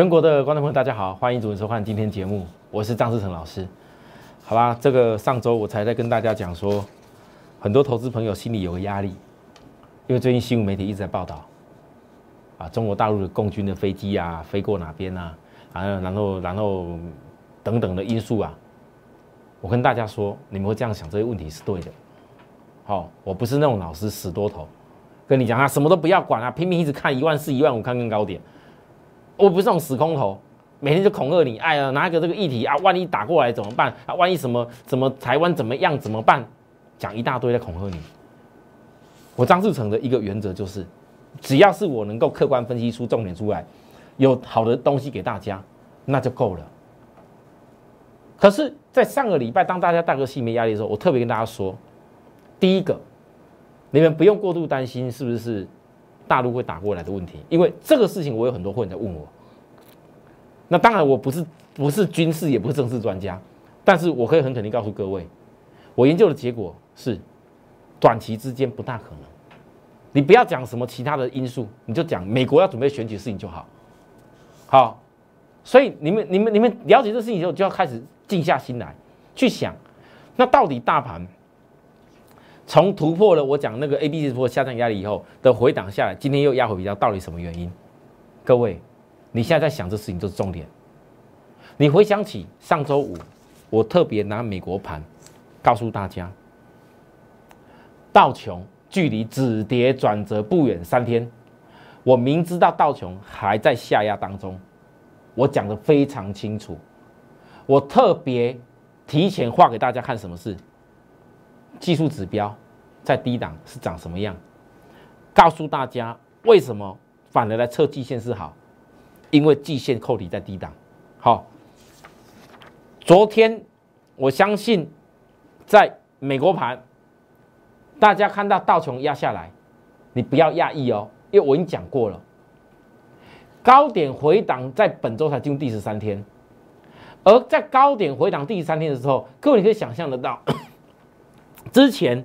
全国的观众朋友，大家好，欢迎准时收看今天节目，我是张志成老师。好吧，这个上周我才在跟大家讲说，很多投资朋友心里有个压力，因为最近新闻媒体一直在报道，啊，中国大陆的共军的飞机啊飞过哪边啊，啊，然后然后等等的因素啊，我跟大家说，你们会这样想这些问题是对的。好，我不是那种老师死多头，跟你讲啊，什么都不要管啊，拼命一直看一万四、一万五看更高点。我不是那种死空头，每天就恐吓你，哎呀，拿一个这个议题啊，万一打过来怎么办啊？万一什么什么台湾怎么样怎么办？讲一大堆在恐吓你。我张志成的一个原则就是，只要是我能够客观分析出重点出来，有好的东西给大家，那就够了。可是，在上个礼拜，当大家大哥心没压力的时候，我特别跟大家说，第一个，你们不用过度担心是不是。大陆会打过来的问题，因为这个事情我有很多会员在问我。那当然我不是不是军事，也不是政治专家，但是我可以很肯定告诉各位，我研究的结果是，短期之间不大可能。你不要讲什么其他的因素，你就讲美国要准备选举事情就好。好，所以你们你们你们了解这事情以后，就要开始静下心来去想，那到底大盘？从突破了我讲那个 A B C 波下降压力以后的回档下来，今天又压回比较，到底什么原因？各位，你现在在想这事情就是重点。你回想起上周五，我特别拿美国盘告诉大家，道琼距离止跌转折不远三天，我明知道道琼还在下压当中，我讲的非常清楚，我特别提前画给大家看什么事。技术指标在低档是长什么样？告诉大家为什么反而来测季线是好？因为季线扣底在低档。好，昨天我相信在美国盘，大家看到道琼压下来，你不要讶异哦，因为我已经讲过了，高点回档在本周才进入第十三天，而在高点回档第十三天的时候，各位你可以想象得到。之前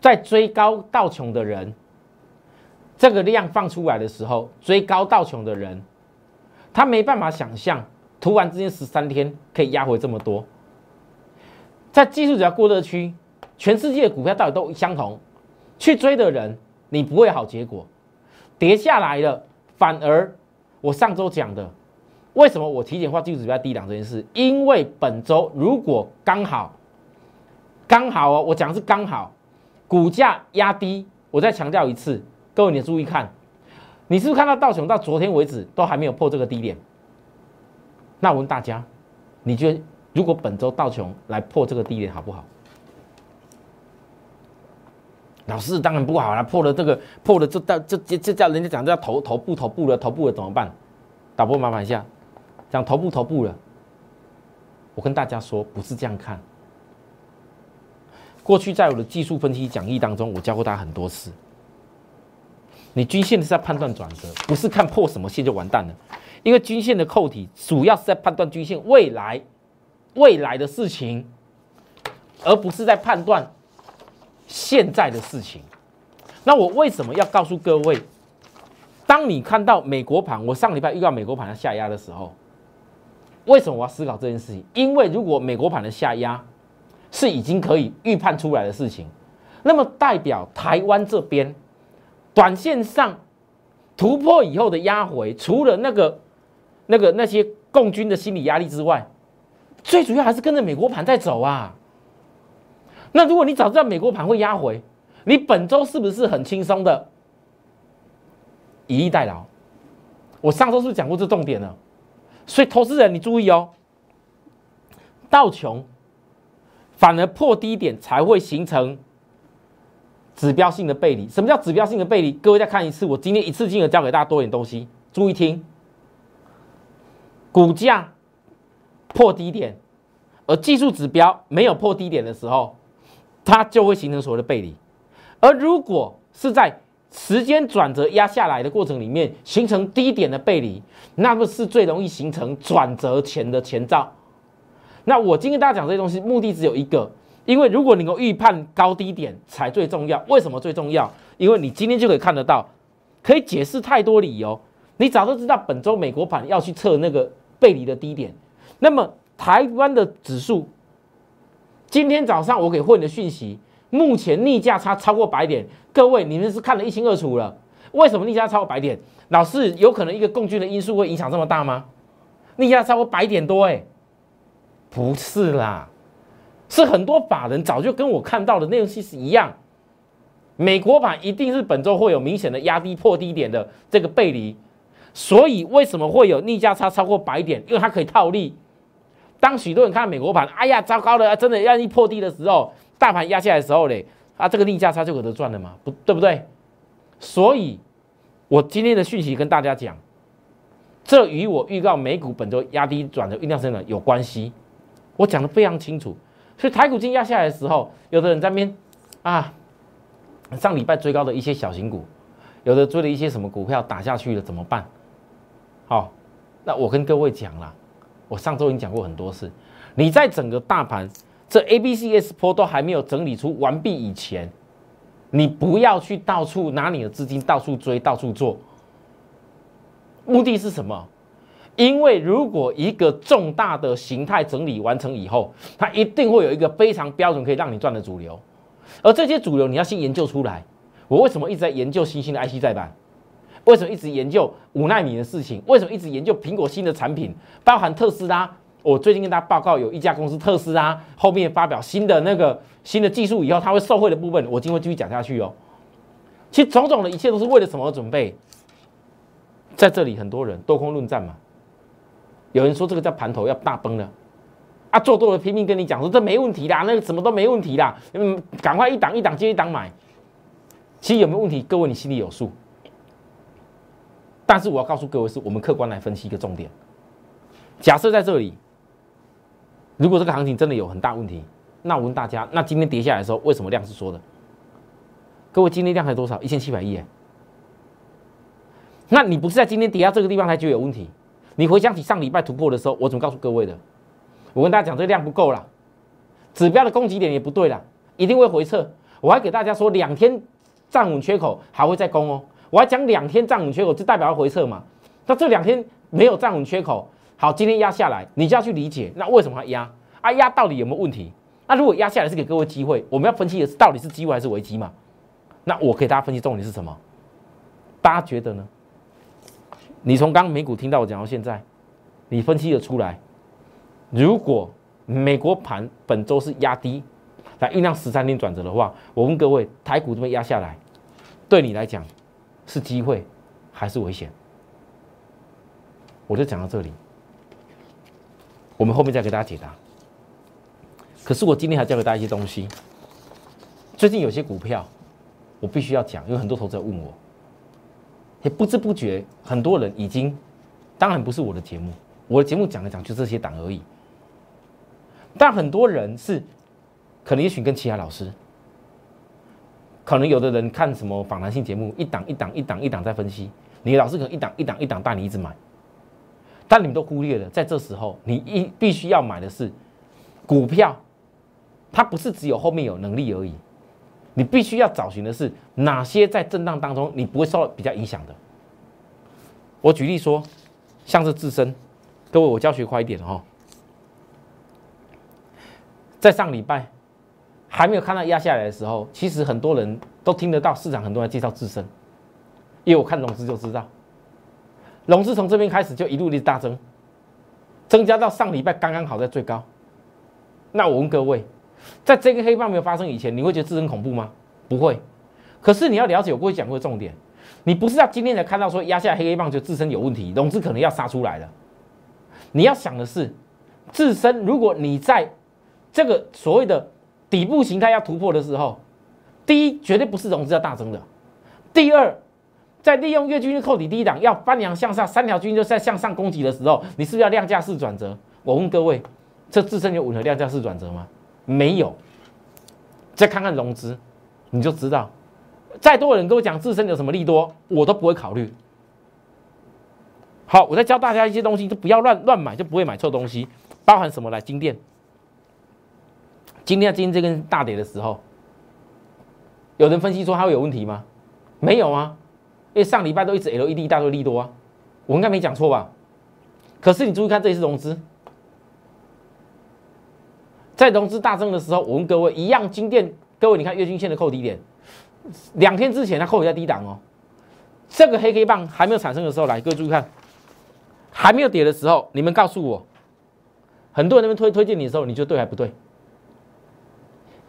在追高道琼的人，这个量放出来的时候，追高道琼的人，他没办法想象，突然之间十三天可以压回这么多。在技术指标过热区，全世界的股票到底都相同，去追的人，你不会好结果。跌下来了，反而我上周讲的，为什么我提前画技术指标低档这件事？因为本周如果刚好。刚好哦，我讲的是刚好，股价压低。我再强调一次，各位你注意看，你是不是看到道琼到昨天为止都还没有破这个低点？那我问大家，你觉得如果本周道琼来破这个低点好不好？老师当然不好了，破了这个破了这到这这这叫人家讲叫头头部头部了，头部了怎么办？导播麻烦一下，讲头部头部了。我跟大家说，不是这样看。过去在我的技术分析讲义当中，我教过大家很多次。你均线是在判断转折，不是看破什么线就完蛋了。因为均线的扣体主要是在判断均线未来未来的事情，而不是在判断现在的事情。那我为什么要告诉各位？当你看到美国盘，我上礼拜预告美国盘要下压的时候，为什么我要思考这件事情？因为如果美国盘的下压，是已经可以预判出来的事情，那么代表台湾这边短线上突破以后的压回，除了那个、那个那些共军的心理压力之外，最主要还是跟着美国盘在走啊。那如果你早知道美国盘会压回，你本周是不是很轻松的以逸待劳？我上周是不是讲过这重点了？所以投资人你注意哦，道琼。反而破低点才会形成指标性的背离。什么叫指标性的背离？各位再看一次，我今天一次性的教给大家多点东西，注意听。股价破低点，而技术指标没有破低点的时候，它就会形成所谓的背离。而如果是在时间转折压下来的过程里面形成低点的背离，那么是最容易形成转折前的前兆。那我今天大家讲这些东西，目的只有一个，因为如果你能够预判高低点才最重要。为什么最重要？因为你今天就可以看得到，可以解释太多理由。你早都知道本周美国盘要去测那个背离的低点，那么台湾的指数，今天早上我给会员的讯息，目前逆价差超过百点，各位你们是看得一清二楚了。为什么逆价超过百点？老是有可能一个共军的因素会影响这么大吗？逆价超过百点多，哎，不是啦，是很多法人早就跟我看到的内容其实一样，美国版一定是本周会有明显的压低破低点的这个背离。所以为什么会有逆价差超过百点？因为它可以套利。当许多人看美国盘，哎呀，糟糕了，真的要一破低的时候，大盘压下来的时候嘞，啊，这个逆价差就有得赚了嘛，不对不对？所以，我今天的讯息跟大家讲，这与我预告美股本周压低转的酝酿生呢有关系。我讲的非常清楚。所以台股今压下来的时候，有的人在边啊，上礼拜追高的一些小型股，有的追了一些什么股票打下去了，怎么办？好，那我跟各位讲了，我上周已经讲过很多次，你在整个大盘这 A、B、C、S 波都还没有整理出完毕以前，你不要去到处拿你的资金到处追、到处做。目的是什么？因为如果一个重大的形态整理完成以后，它一定会有一个非常标准可以让你赚的主流，而这些主流你要先研究出来。我为什么一直在研究新兴的 IC 再版？为什么一直研究五纳米的事情？为什么一直研究苹果新的产品，包含特斯拉？我最近跟大家报告，有一家公司特斯拉后面发表新的那个新的技术以后，它会受惠的部分，我今天会继续讲下去哦。其实种种的一切都是为了什么准备？在这里很多人多空论战嘛，有人说这个叫盘头要大崩了，啊，做多了拼命跟你讲说这没问题啦，那个什么都没问题啦，嗯，赶快一档一档接一档买。其实有没有问题？各位你心里有数。但是我要告诉各位，是我们客观来分析一个重点。假设在这里，如果这个行情真的有很大问题，那我问大家，那今天跌下来的时候，为什么量是缩的？各位今天量才多少？一千七百亿哎。那你不是在今天跌到这个地方才觉得有问题？你回想起上礼拜突破的时候，我怎么告诉各位的？我跟大家讲，这个量不够了，指标的攻击点也不对了，一定会回撤。我还给大家说，两天站稳缺口还会再攻哦。我还讲两天站稳缺口，就代表要回撤嘛？那这两天没有站稳缺口，好，今天压下来，你就要去理解，那为什么要压？啊，压到底有没有问题？那如果压下来是给各位机会，我们要分析的是到底是机会还是危机嘛？那我给大家分析重点是什么？大家觉得呢？你从刚美股听到我讲到现在，你分析的出来，如果美国盘本周是压低来酝酿十三天转折的话，我问各位，台股这边压下来，对你来讲？是机会还是危险？我就讲到这里，我们后面再给大家解答。可是我今天还教给大家一些东西。最近有些股票，我必须要讲，因为很多投资者问我，也不知不觉很多人已经，当然不是我的节目，我的节目讲来讲就这些档而已。但很多人是，可能也许跟其他老师。可能有的人看什么访谈性节目，一档一档一档一档在分析，你老师可能一档一档一档带你一直买，但你们都忽略了，在这时候你一必须要买的是股票，它不是只有后面有能力而已，你必须要找寻的是哪些在震荡当中你不会受到比较影响的。我举例说，像是自身，各位我教学快一点哦，在上礼拜。还没有看到压下来的时候，其实很多人都听得到市场很多人介绍自身，因为我看融资就知道，融资从这边开始就一路的大增，增加到上礼拜刚刚好在最高。那我问各位，在这个黑棒没有发生以前，你会觉得自身恐怖吗？不会。可是你要了解我过去讲过的重点，你不是要今天才看到说压下黑黑棒就自身有问题，融资可能要杀出来了。你要想的是，自身如果你在这个所谓的。底部形态要突破的时候，第一绝对不是融资要大增的。第二，在利用月均线扣底低档要翻阳向上，三条均线在向上攻击的时候，你是不是要量价式转折？我问各位，这自身有吻合量价式转折吗？没有。再看看融资，你就知道。再多人跟我讲自身有什么利多，我都不会考虑。好，我再教大家一些东西，就不要乱乱买，就不会买错东西。包含什么来？金店。今天今天这根大跌的时候，有人分析说它会有问题吗？没有啊，因为上礼拜都一直 LED 大多利多啊，我应该没讲错吧？可是你注意看这一次融资，在融资大增的时候，我问各位一样金店，各位你看月均线的扣低点，两天之前它扣在低档哦。这个黑黑棒还没有产生的时候，来各位注意看，还没有跌的时候，你们告诉我，很多人那边推推荐你的时候，你觉得对还不对？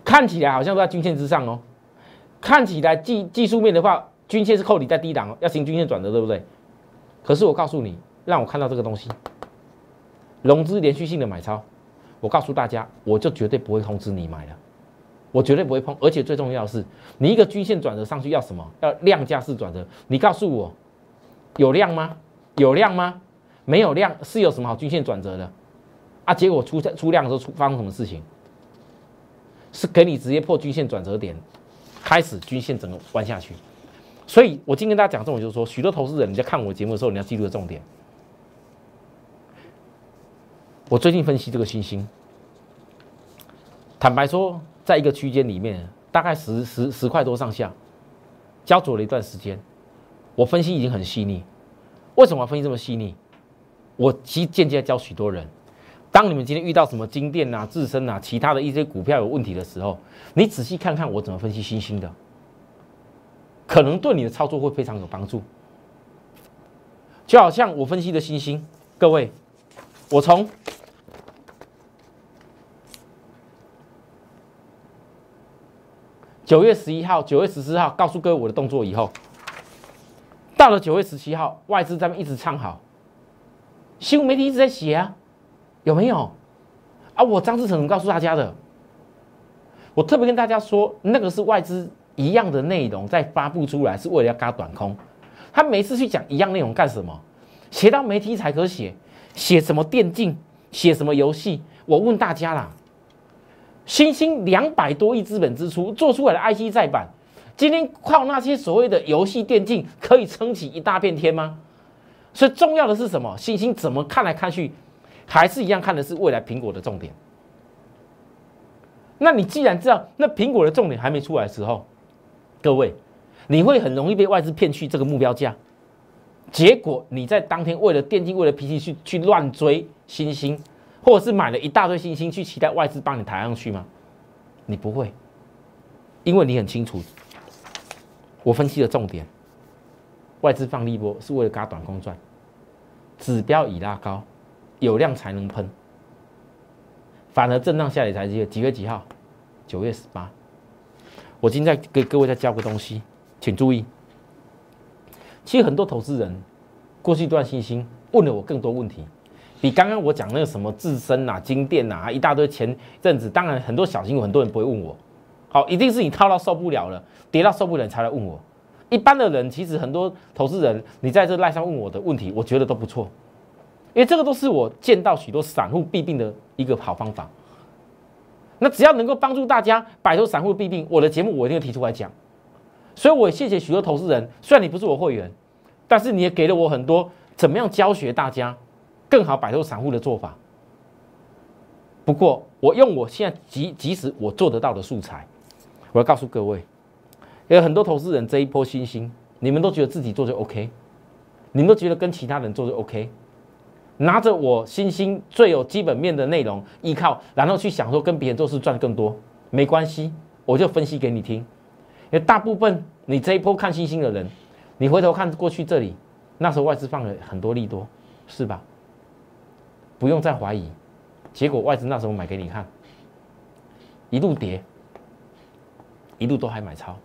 看起来好像都在均线之上哦，看起来技技术面的话，均线是扣底在低档哦，要行均线转折，对不对？可是我告诉你，让我看到这个东西，融资连续性的买超，我告诉大家，我就绝对不会通知你买了，我绝对不会碰。而且最重要的是，你一个均线转折上去要什么？要量价式转折。你告诉我，有量吗？有量吗？没有量是有什么好均线转折的？啊，结果出现出量的时候出发生什么事情？是给你直接破均线转折点，开始均线整个弯下去。所以我今天跟大家讲这种就是说，许多投资人你在看我节目的时候，你要记住的重点。我最近分析这个星星，坦白说，在一个区间里面，大概十十十块多上下，焦灼了一段时间。我分析已经很细腻，为什么分析这么细腻？我其间接教许多人。当你们今天遇到什么金店啊、自身啊、其他的一些股票有问题的时候，你仔细看看我怎么分析星星的，可能对你的操作会非常有帮助。就好像我分析的星星，各位，我从九月十一号、九月十四号告诉各位我的动作以后，到了九月十七号，外资在一直唱好，新闻媒体一直在写啊。有没有啊？我张志成告诉大家的，我特别跟大家说，那个是外资一样的内容在发布出来，是为了要嘎短空。他每次去讲一样内容干什么？写到媒体才可写，写什么电竞，写什么游戏？我问大家啦，新兴两百多亿资本支出做出来的 IC 再版，今天靠那些所谓的游戏电竞可以撑起一大片天吗？所以重要的是什么？星星怎么看来看去？还是一样看的是未来苹果的重点。那你既然知道那苹果的重点还没出来的时候，各位，你会很容易被外资骗去这个目标价，结果你在当天为了电竞、为了 PC 去去乱追新星，或者是买了一大堆新星去期待外资帮你抬上去吗？你不会，因为你很清楚，我分析的重点，外资放利波是为了嘎短空赚，指标已拉高。有量才能喷，反而震荡下来才几月几月几号？九月十八。我今天再给各位再教个东西，请注意。其实很多投资人过去一段信心问了我更多问题，比刚刚我讲那个什么自身呐、金店呐，一大堆前阵子，当然很多小型很多人不会问我。好，一定是你套到受不了了，跌到受不了才来问我。一般的人其实很多投资人，你在这赖上问我的问题，我觉得都不错。因为这个都是我见到许多散户弊病的一个好方法。那只要能够帮助大家摆脱散户弊病，我的节目我一定会提出来讲。所以我也谢谢许多投资人，虽然你不是我会员，但是你也给了我很多怎么样教学大家更好摆脱散户的做法。不过我用我现在即即使我做得到的素材，我要告诉各位，有很多投资人这一波新兴，你们都觉得自己做就 OK，你们都觉得跟其他人做就 OK。拿着我新兴最有基本面的内容依靠，然后去想说跟别人做事赚更多，没关系，我就分析给你听。因为大部分你这一波看新兴的人，你回头看过去这里，那时候外资放了很多利多，是吧？不用再怀疑，结果外资那时候买给你看，一路跌，一路都还买超。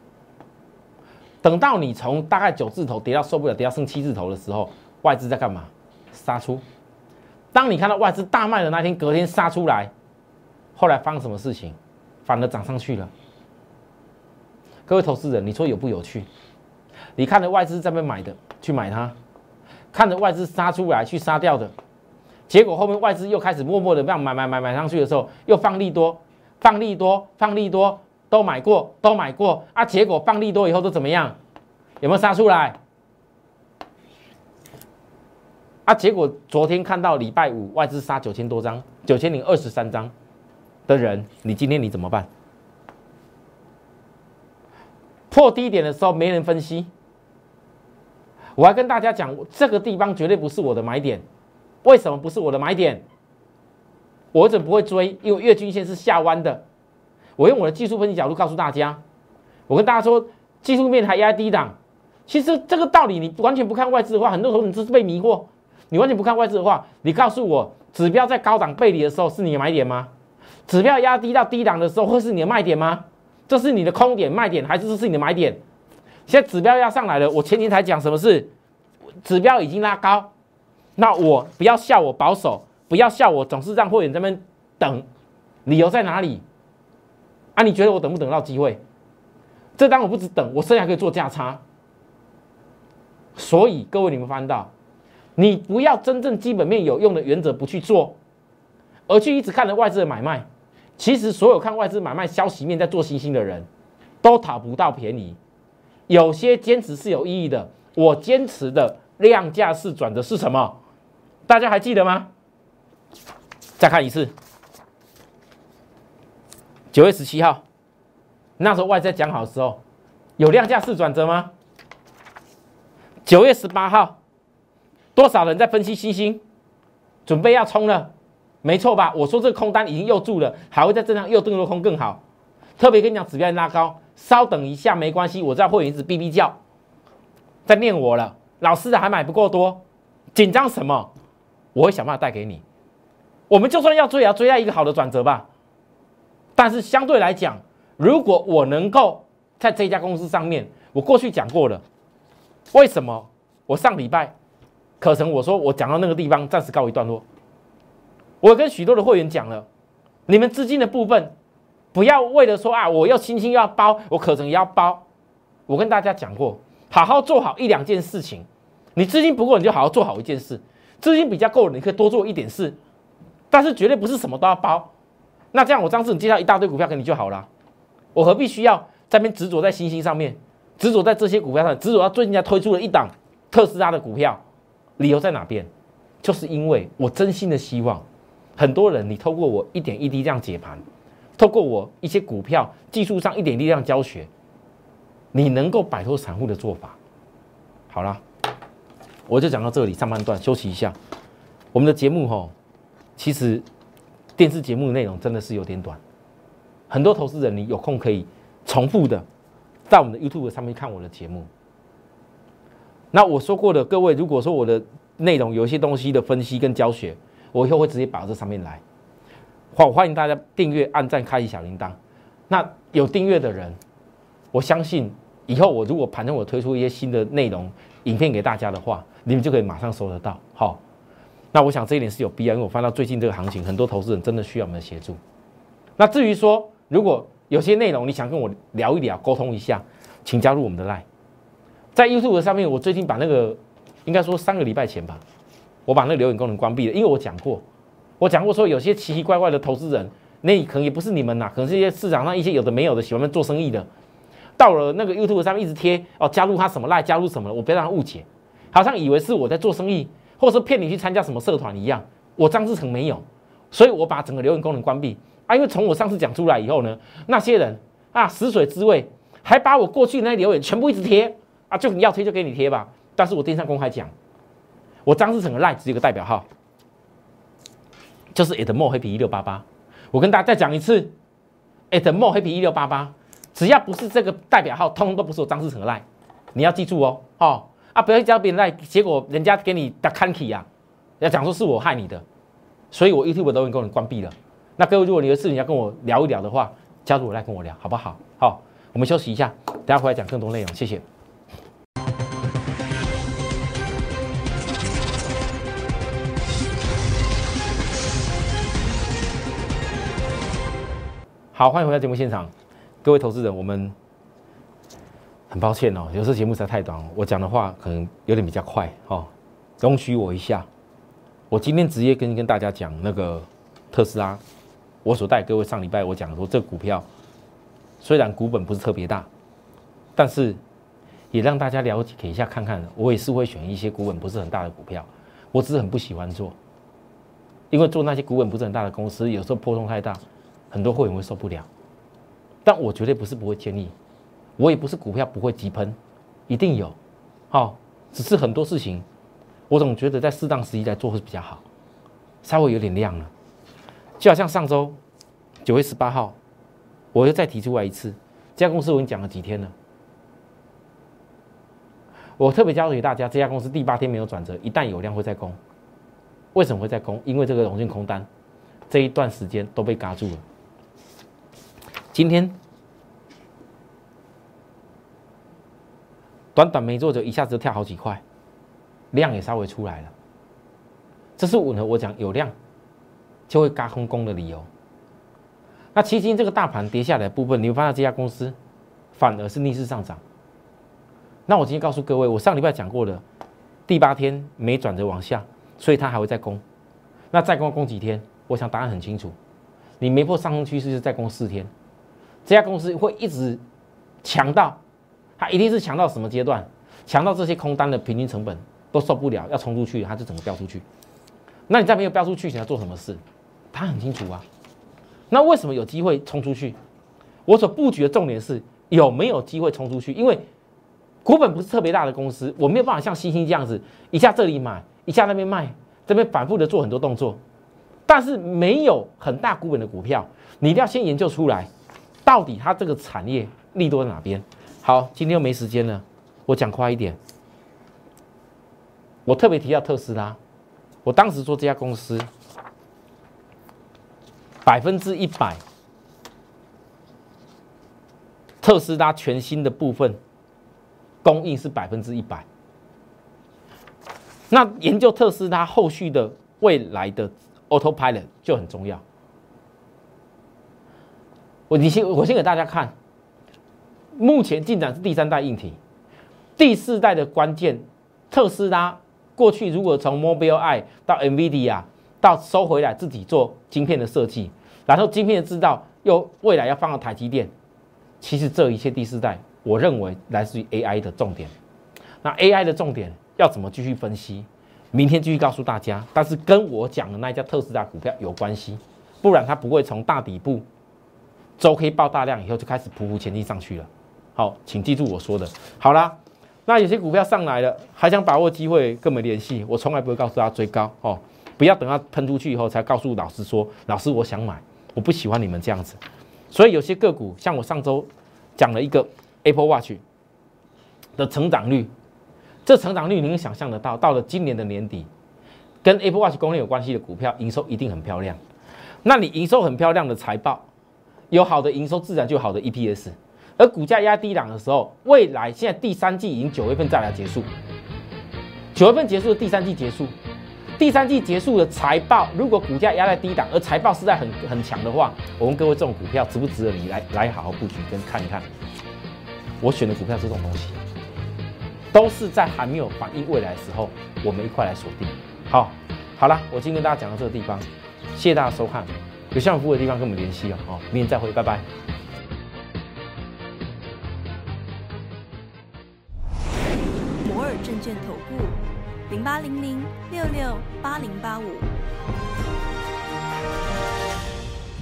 等到你从大概九字头跌到受不了，跌到剩七字头的时候，外资在干嘛？杀出。当你看到外资大卖的那天，隔天杀出来，后来发生什么事情？反而涨上去了。各位投资人，你说有不有趣？你看着外资在那买的，去买它；看着外资杀出来去杀掉的，结果后面外资又开始默默的这样买买买买上去的时候，又放利多，放利多，放利多，都买过，都买过啊！结果放利多以后都怎么样？有没有杀出来？啊！结果昨天看到礼拜五外资杀九千多张，九千零二十三张的人，你今天你怎么办？破低点的时候没人分析，我还跟大家讲，这个地方绝对不是我的买点。为什么不是我的买点？我怎么不会追？因为月均线是下弯的。我用我的技术分析角度告诉大家，我跟大家说，技术面还压低档。其实这个道理，你完全不看外资的话，很多时候你只是被迷惑。你完全不看外资的话，你告诉我，指标在高档背离的时候是你的买点吗？指标压低到低档的时候会是你的卖点吗？这是你的空点卖点，还是这是你的买点？现在指标压上来了，我前天才讲什么是指标已经拉高，那我不要笑我保守，不要笑我总是让会员这边等，理由在哪里？啊，你觉得我等不等到机会？这单我不止等，我剩下可以做价差。所以各位，你们翻到，你不要真正基本面有用的原则不去做，而去一直看着外资的买卖。其实所有看外资买卖消息面在做新兴的人，都讨不到便宜。有些坚持是有意义的。我坚持的量价式转的是什么？大家还记得吗？再看一次，九月十七号，那时候外在讲好的时候，有量价式转折吗？九月十八号，多少人在分析星星，准备要冲了，没错吧？我说这个空单已经又住了，还会在这样又更多空更好。特别跟你讲，指标拉高，稍等一下没关系。我知道会员一直哔哔叫，在念我了。老师的还买不够多，紧张什么？我会想办法带给你。我们就算要追，也要追在一个好的转折吧。但是相对来讲，如果我能够在这家公司上面，我过去讲过了。为什么我上礼拜课程我说我讲到那个地方暂时告一段落？我跟许多的会员讲了，你们资金的部分不要为了说啊，我要轻轻要包，我课程也要包。我跟大家讲过，好好做好一两件事情。你资金不够，你就好好做好一件事；资金比较够了，你可以多做一点事。但是绝对不是什么都要包。那这样我张志你介绍一大堆股票给你就好了，我何必需要在边执着在星星上面？执着在这些股票上，执着到最近才推出了一档特斯拉的股票，理由在哪边？就是因为我真心的希望，很多人你透过我一点一滴这样解盘，透过我一些股票技术上一点一滴这样教学，你能够摆脱散户的做法。好了，我就讲到这里，上半段休息一下。我们的节目哈，其实电视节目的内容真的是有点短，很多投资人你有空可以重复的。在我们的 YouTube 上面看我的节目。那我说过的，各位，如果说我的内容有一些东西的分析跟教学，我以后会直接摆到这上面来。欢欢迎大家订阅、按赞、开启小铃铛。那有订阅的人，我相信以后我如果盘中我推出一些新的内容、影片给大家的话，你们就可以马上收得到。好，那我想这一点是有必要，因为我翻到最近这个行情，很多投资人真的需要我们的协助。那至于说，如果有些内容你想跟我聊一聊、沟通一下，请加入我们的 Line。在 YouTube 上面，我最近把那个应该说三个礼拜前吧，我把那个留言功能关闭了，因为我讲过，我讲过说有些奇奇怪怪的投资人，那可能也不是你们呐，可能是一些市场上一些有的没有的喜欢做生意的，到了那个 YouTube 上面一直贴哦，加入他什么赖加入什么，我不要让他误解，好像以为是我在做生意，或者说骗你去参加什么社团一样。我张志成没有，所以我把整个留言功能关闭。啊，因为从我上次讲出来以后呢，那些人啊，死水之味，还把我过去那留言全部一直贴啊，就你要贴就给你贴吧。但是我电视上公开讲，我张志成的赖只有个代表号，就是 atmore happy 一六八八。我跟大家再讲一次，atmore happy 一六八八，只要不是这个代表号，通通都不是我张志成的赖。你要记住哦，哦啊，不要叫别人赖，结果人家给你打 c a n k y 呀，要讲说是我害你的，所以我 YouTube 都已经给你关闭了。那各位，如果你有事情要跟我聊一聊的话，加入我来跟我聊，好不好？好，我们休息一下，等下回来讲更多内容。谢谢。好，欢迎回到节目现场，各位投资人，我们很抱歉哦，有时节目实在太短，我讲的话可能有点比较快，哦，容许我一下。我今天直接跟跟大家讲那个特斯拉。我所带各位上礼拜我讲说，这股票虽然股本不是特别大，但是也让大家了解一下看看。我也是会选一些股本不是很大的股票，我只是很不喜欢做，因为做那些股本不是很大的公司，有时候波动太大，很多会员会受不了。但我绝对不是不会建议，我也不是股票不会急喷，一定有。好，只是很多事情，我总觉得在适当时机来做会比较好，稍微有点亮了。就好像上周九月十八号，我又再提出来一次，这家公司我已经讲了几天了。我特别交代给大家，这家公司第八天没有转折，一旦有量会再攻。为什么会再攻？因为这个融券空单这一段时间都被嘎住了。今天短短没做就一下子跳好几块，量也稍微出来了。这是吻合我讲有量就会嘎空攻的理由。那其实这个大盘跌下来部分，你会发现这家公司反而是逆势上涨。那我今天告诉各位，我上礼拜讲过的，第八天没转折往下，所以它还会再攻。那再攻攻几天？我想答案很清楚，你没破上升趋势就再攻四天。这家公司会一直强到，它一定是强到什么阶段？强到这些空单的平均成本都受不了，要冲出去，它就整个飙出去。那你在没有飙出去前要做什么事？它很清楚啊。那为什么有机会冲出去？我所布局的重点是有没有机会冲出去，因为。股本不是特别大的公司，我没有办法像星星这样子，一下这里买，一下那边卖，这边反复的做很多动作。但是没有很大股本的股票，你一定要先研究出来，到底它这个产业利多在哪边。好，今天又没时间了，我讲快一点。我特别提到特斯拉，我当时做这家公司，百分之一百，特斯拉全新的部分。供应是百分之一百，那研究特斯拉后续的未来的 Autopilot 就很重要。我你先我先给大家看，目前进展是第三代硬体，第四代的关键，特斯拉过去如果从 Mobileye 到 NVIDIA 到收回来自己做晶片的设计，然后晶片的制造又未来要放到台积电，其实这一切第四代。我认为来自于 AI 的重点，那 AI 的重点要怎么继续分析？明天继续告诉大家。但是跟我讲的那一家特斯拉股票有关系，不然它不会从大底部周黑爆大量以后就开始匍匐前进上去了。好，请记住我说的。好啦，那有些股票上来了，还想把握机会，跟我们联系。我从来不会告诉大家追高哦，不要等它喷出去以后才告诉老师说，老师我想买，我不喜欢你们这样子。所以有些个股，像我上周讲了一个。Apple Watch 的成长率，这成长率你能想象得到？到了今年的年底，跟 Apple Watch 功能有关系的股票营收一定很漂亮。那你营收很漂亮的财报，有好的营收，自然就有好的 EPS。而股价压低档的时候，未来现在第三季已经九月份再来结束，九月份结束的第三季结束，第三季结束的财报，如果股价压在低档，而财报是在很很强的话，我问各位，这种股票值不值得你来来好好布局跟看一看？我选的股票这种东西，都是在还没有反映未来的时候，我们一块来锁定。好，好了，我今天跟大家讲到这个地方，谢谢大家收看。有需要服务的地方跟我们联系哦。好，明天再会，拜拜。摩尔证券投顾，零八零零六六八零八五。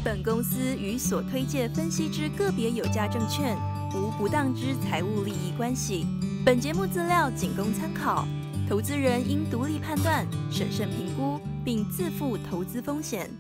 本公司与所推介分析之个别有价证券。无不当之财务利益关系。本节目资料仅供参考，投资人应独立判断、审慎评估，并自负投资风险。